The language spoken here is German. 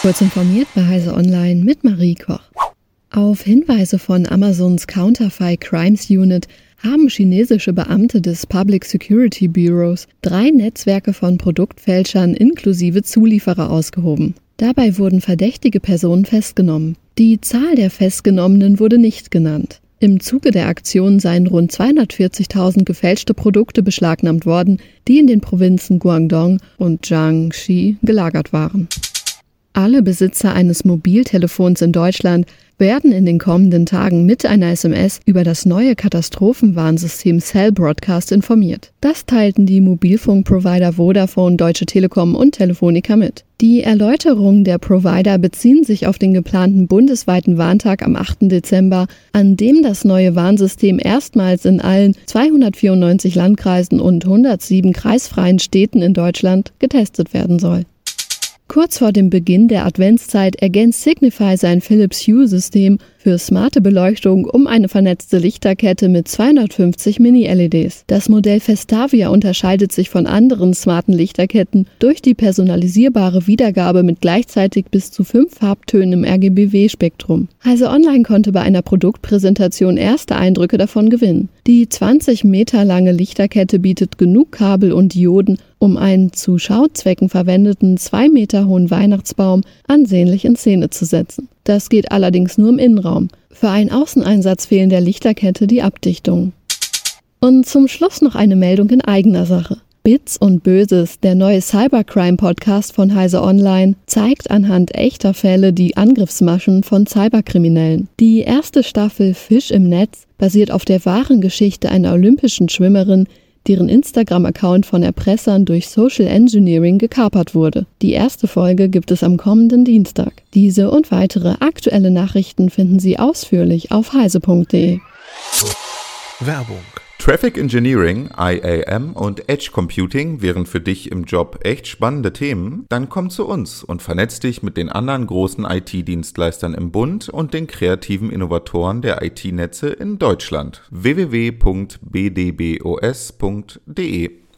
Kurz informiert bei Heise Online mit Marie Koch. Auf Hinweise von Amazons Counterfei Crimes Unit haben chinesische Beamte des Public Security Bureaus drei Netzwerke von Produktfälschern inklusive Zulieferer ausgehoben. Dabei wurden verdächtige Personen festgenommen. Die Zahl der Festgenommenen wurde nicht genannt. Im Zuge der Aktion seien rund 240.000 gefälschte Produkte beschlagnahmt worden, die in den Provinzen Guangdong und Jiangxi gelagert waren. Alle Besitzer eines Mobiltelefons in Deutschland werden in den kommenden Tagen mit einer SMS über das neue Katastrophenwarnsystem Cell Broadcast informiert. Das teilten die Mobilfunkprovider Vodafone, Deutsche Telekom und Telefonica mit. Die Erläuterungen der Provider beziehen sich auf den geplanten bundesweiten Warntag am 8. Dezember, an dem das neue Warnsystem erstmals in allen 294 Landkreisen und 107 kreisfreien Städten in Deutschland getestet werden soll. Kurz vor dem Beginn der Adventszeit ergänzt Signify sein Philips Hue-System für smarte Beleuchtung um eine vernetzte Lichterkette mit 250 Mini-LEDs. Das Modell Festavia unterscheidet sich von anderen smarten Lichterketten durch die personalisierbare Wiedergabe mit gleichzeitig bis zu fünf Farbtönen im RGBW-Spektrum. Also Online konnte bei einer Produktpräsentation erste Eindrücke davon gewinnen. Die 20 Meter lange Lichterkette bietet genug Kabel und Dioden, um einen zu Schauzwecken verwendeten zwei Meter hohen Weihnachtsbaum ansehnlich in Szene zu setzen. Das geht allerdings nur im Innenraum. Für einen Außeneinsatz fehlen der Lichterkette die Abdichtungen. Und zum Schluss noch eine Meldung in eigener Sache. Bits und Böses, der neue Cybercrime-Podcast von Heise Online, zeigt anhand echter Fälle die Angriffsmaschen von Cyberkriminellen. Die erste Staffel Fisch im Netz basiert auf der wahren Geschichte einer olympischen Schwimmerin, deren Instagram-Account von Erpressern durch Social Engineering gekapert wurde. Die erste Folge gibt es am kommenden Dienstag. Diese und weitere aktuelle Nachrichten finden Sie ausführlich auf heise.de. Werbung Traffic Engineering, IAM und Edge Computing wären für dich im Job echt spannende Themen? Dann komm zu uns und vernetz dich mit den anderen großen IT-Dienstleistern im Bund und den kreativen Innovatoren der IT-Netze in Deutschland. www.bdbos.de